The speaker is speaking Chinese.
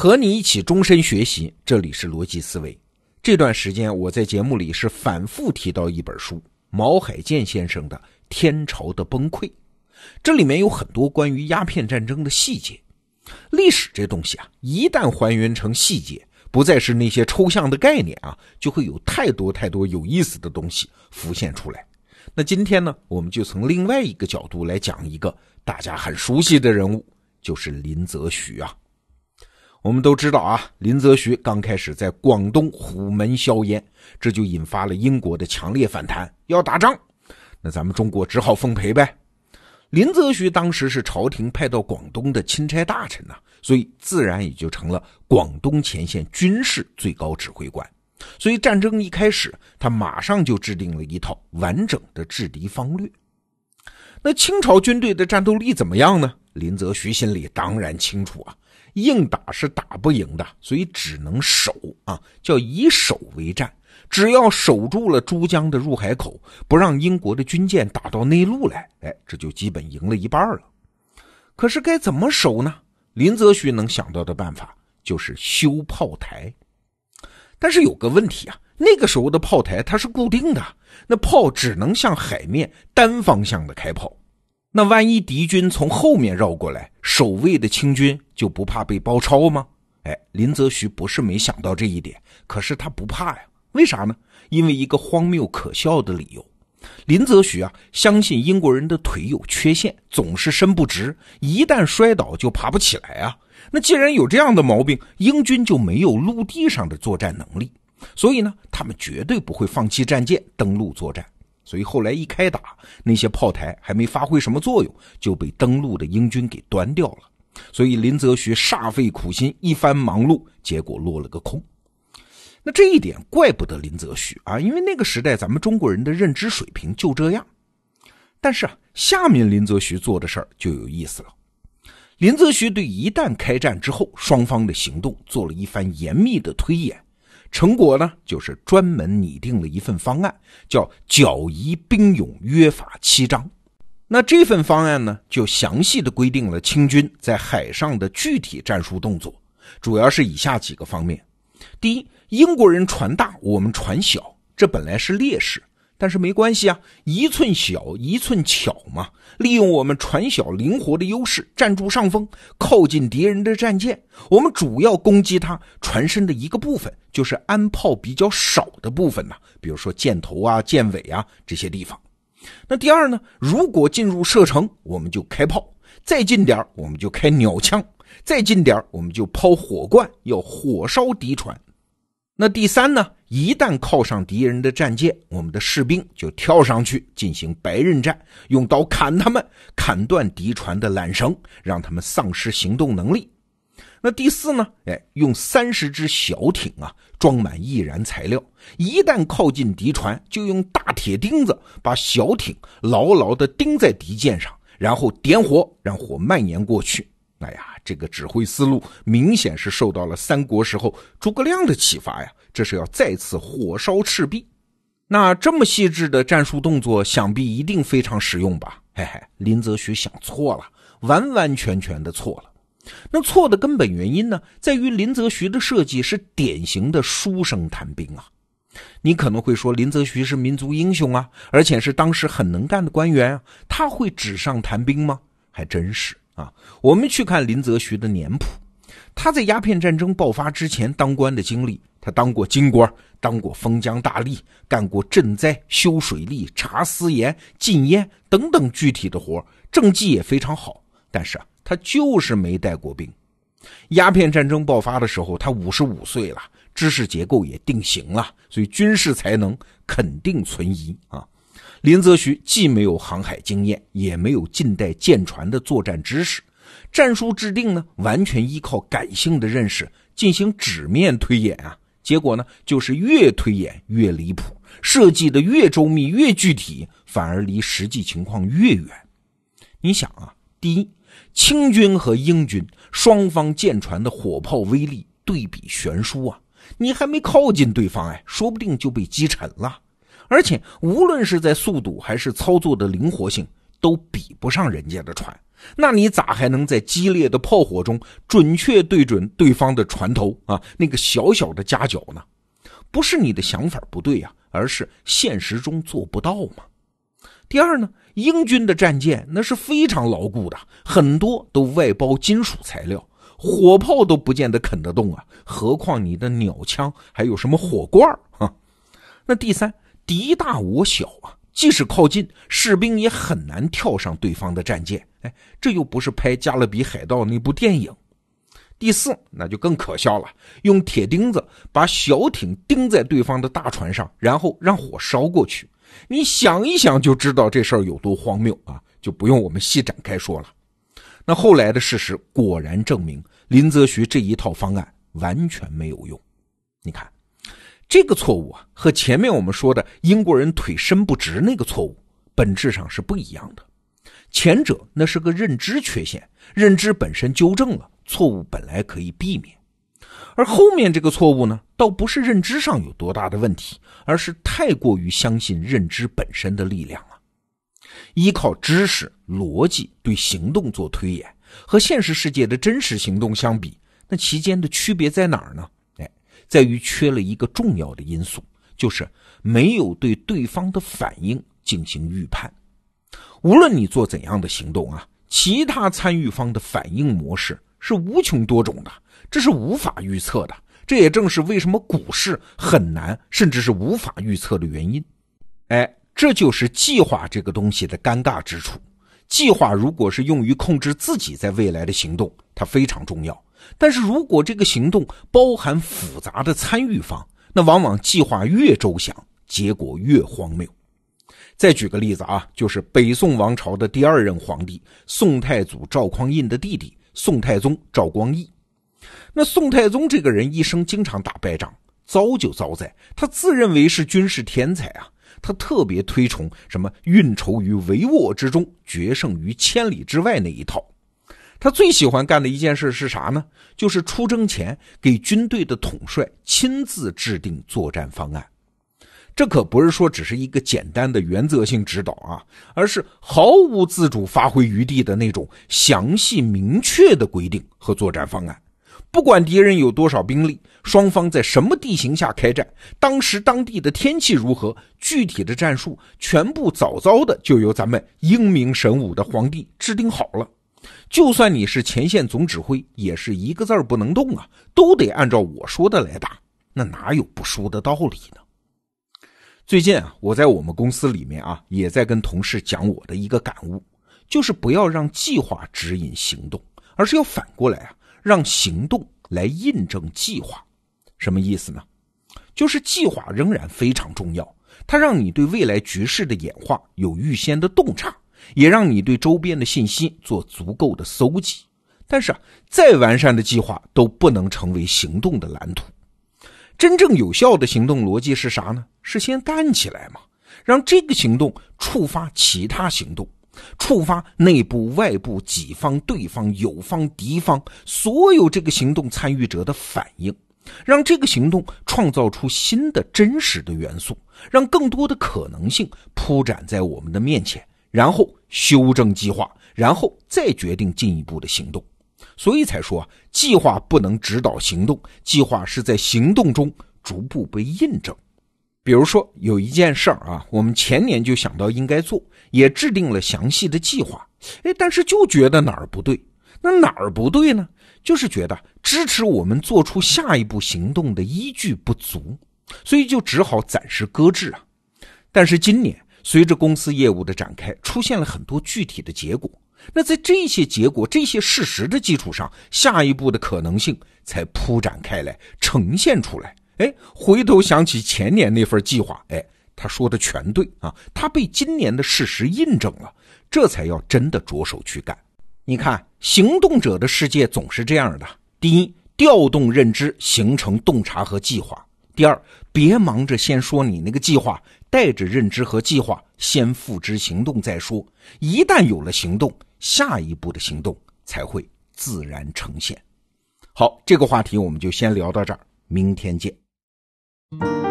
和你一起终身学习，这里是逻辑思维。这段时间我在节目里是反复提到一本书，毛海建先生的《天朝的崩溃》，这里面有很多关于鸦片战争的细节。历史这东西啊，一旦还原成细节，不再是那些抽象的概念啊，就会有太多太多有意思的东西浮现出来。那今天呢，我们就从另外一个角度来讲一个大家很熟悉的人物，就是林则徐啊。我们都知道啊，林则徐刚开始在广东虎门销烟，这就引发了英国的强烈反弹，要打仗。那咱们中国只好奉陪呗。林则徐当时是朝廷派到广东的钦差大臣呐，所以自然也就成了广东前线军事最高指挥官。所以战争一开始，他马上就制定了一套完整的制敌方略。那清朝军队的战斗力怎么样呢？林则徐心里当然清楚啊。硬打是打不赢的，所以只能守啊，叫以守为战。只要守住了珠江的入海口，不让英国的军舰打到内陆来，哎，这就基本赢了一半了。可是该怎么守呢？林则徐能想到的办法就是修炮台。但是有个问题啊，那个时候的炮台它是固定的，那炮只能向海面单方向的开炮。那万一敌军从后面绕过来，守卫的清军就不怕被包抄吗？哎，林则徐不是没想到这一点，可是他不怕呀。为啥呢？因为一个荒谬可笑的理由。林则徐啊，相信英国人的腿有缺陷，总是伸不直，一旦摔倒就爬不起来啊。那既然有这样的毛病，英军就没有陆地上的作战能力，所以呢，他们绝对不会放弃战舰登陆作战。所以后来一开打，那些炮台还没发挥什么作用，就被登陆的英军给端掉了。所以林则徐煞费苦心，一番忙碌，结果落了个空。那这一点怪不得林则徐啊，因为那个时代咱们中国人的认知水平就这样。但是啊，下面林则徐做的事儿就有意思了。林则徐对一旦开战之后双方的行动做了一番严密的推演。成果呢，就是专门拟定了一份方案，叫《剿夷兵勇约法七章》。那这份方案呢，就详细的规定了清军在海上的具体战术动作，主要是以下几个方面：第一，英国人船大，我们船小，这本来是劣势。但是没关系啊，一寸小一寸巧嘛。利用我们船小灵活的优势，占住上风，靠近敌人的战舰。我们主要攻击它船身的一个部分，就是安炮比较少的部分呐，比如说箭头啊、箭尾啊这些地方。那第二呢，如果进入射程，我们就开炮；再近点我们就开鸟枪；再近点我们就抛火罐，要火烧敌船。那第三呢？一旦靠上敌人的战舰，我们的士兵就跳上去进行白刃战，用刀砍他们，砍断敌船的缆绳，让他们丧失行动能力。那第四呢？哎，用三十只小艇啊，装满易燃材料，一旦靠近敌船，就用大铁钉子把小艇牢牢地钉在敌舰上，然后点火，让火蔓延过去。哎呀，这个指挥思路明显是受到了三国时候诸葛亮的启发呀！这是要再次火烧赤壁。那这么细致的战术动作，想必一定非常实用吧？嘿嘿，林则徐想错了，完完全全的错了。那错的根本原因呢，在于林则徐的设计是典型的书生谈兵啊。你可能会说，林则徐是民族英雄啊，而且是当时很能干的官员啊，他会纸上谈兵吗？还真是。啊，我们去看林则徐的年谱，他在鸦片战争爆发之前当官的经历，他当过京官，当过封疆大吏，干过赈灾、修水利、查私盐、禁烟等等具体的活，政绩也非常好。但是啊，他就是没带过兵。鸦片战争爆发的时候，他五十五岁了，知识结构也定型了，所以军事才能肯定存疑啊。林则徐既没有航海经验，也没有近代舰船的作战知识，战术制定呢，完全依靠感性的认识进行纸面推演啊。结果呢，就是越推演越离谱，设计的越周密越具体，反而离实际情况越远。你想啊，第一，清军和英军双方舰船的火炮威力对比悬殊啊，你还没靠近对方，哎，说不定就被击沉了。而且，无论是在速度还是操作的灵活性，都比不上人家的船，那你咋还能在激烈的炮火中准确对准对方的船头啊？那个小小的夹角呢？不是你的想法不对呀，而是现实中做不到嘛。第二呢，英军的战舰那是非常牢固的，很多都外包金属材料，火炮都不见得啃得动啊，何况你的鸟枪还有什么火罐儿啊？那第三，敌大我小啊。即使靠近，士兵也很难跳上对方的战舰。哎，这又不是拍《加勒比海盗》那部电影。第四，那就更可笑了，用铁钉子把小艇钉在对方的大船上，然后让火烧过去。你想一想就知道这事儿有多荒谬啊！就不用我们细展开说了。那后来的事实果然证明，林则徐这一套方案完全没有用。你看。这个错误啊，和前面我们说的英国人腿伸不直那个错误本质上是不一样的。前者那是个认知缺陷，认知本身纠正了，错误本来可以避免；而后面这个错误呢，倒不是认知上有多大的问题，而是太过于相信认知本身的力量了。依靠知识逻辑对行动做推演，和现实世界的真实行动相比，那其间的区别在哪儿呢？在于缺了一个重要的因素，就是没有对对方的反应进行预判。无论你做怎样的行动啊，其他参与方的反应模式是无穷多种的，这是无法预测的。这也正是为什么股市很难，甚至是无法预测的原因。哎，这就是计划这个东西的尴尬之处。计划如果是用于控制自己在未来的行动，它非常重要。但是如果这个行动包含复杂的参与方，那往往计划越周详，结果越荒谬。再举个例子啊，就是北宋王朝的第二任皇帝宋太祖赵匡胤的弟弟宋太宗赵光义。那宋太宗这个人一生经常打败仗，糟就糟在他自认为是军事天才啊，他特别推崇什么运筹于帷幄之中，决胜于千里之外那一套。他最喜欢干的一件事是啥呢？就是出征前给军队的统帅亲自制定作战方案。这可不是说只是一个简单的原则性指导啊，而是毫无自主发挥余地的那种详细明确的规定和作战方案。不管敌人有多少兵力，双方在什么地形下开战，当时当地的天气如何，具体的战术全部早早的就由咱们英明神武的皇帝制定好了。就算你是前线总指挥，也是一个字儿不能动啊，都得按照我说的来打，那哪有不输的道理呢？最近啊，我在我们公司里面啊，也在跟同事讲我的一个感悟，就是不要让计划指引行动，而是要反过来啊，让行动来印证计划。什么意思呢？就是计划仍然非常重要，它让你对未来局势的演化有预先的洞察。也让你对周边的信息做足够的搜集，但是啊，再完善的计划都不能成为行动的蓝图。真正有效的行动逻辑是啥呢？是先干起来嘛，让这个行动触发其他行动，触发内部、外部、己方、对方、友方、敌方所有这个行动参与者的反应，让这个行动创造出新的真实的元素，让更多的可能性铺展在我们的面前。然后修正计划，然后再决定进一步的行动，所以才说计划不能指导行动，计划是在行动中逐步被印证。比如说有一件事儿啊，我们前年就想到应该做，也制定了详细的计划，哎，但是就觉得哪儿不对，那哪儿不对呢？就是觉得支持我们做出下一步行动的依据不足，所以就只好暂时搁置啊。但是今年。随着公司业务的展开，出现了很多具体的结果。那在这些结果、这些事实的基础上，下一步的可能性才铺展开来，呈现出来。哎，回头想起前年那份计划，哎，他说的全对啊，他被今年的事实印证了，这才要真的着手去干。你看，行动者的世界总是这样的：第一，调动认知，形成洞察和计划；第二，别忙着先说你那个计划。带着认知和计划，先付之行动再说。一旦有了行动，下一步的行动才会自然呈现。好，这个话题我们就先聊到这儿，明天见。thank you.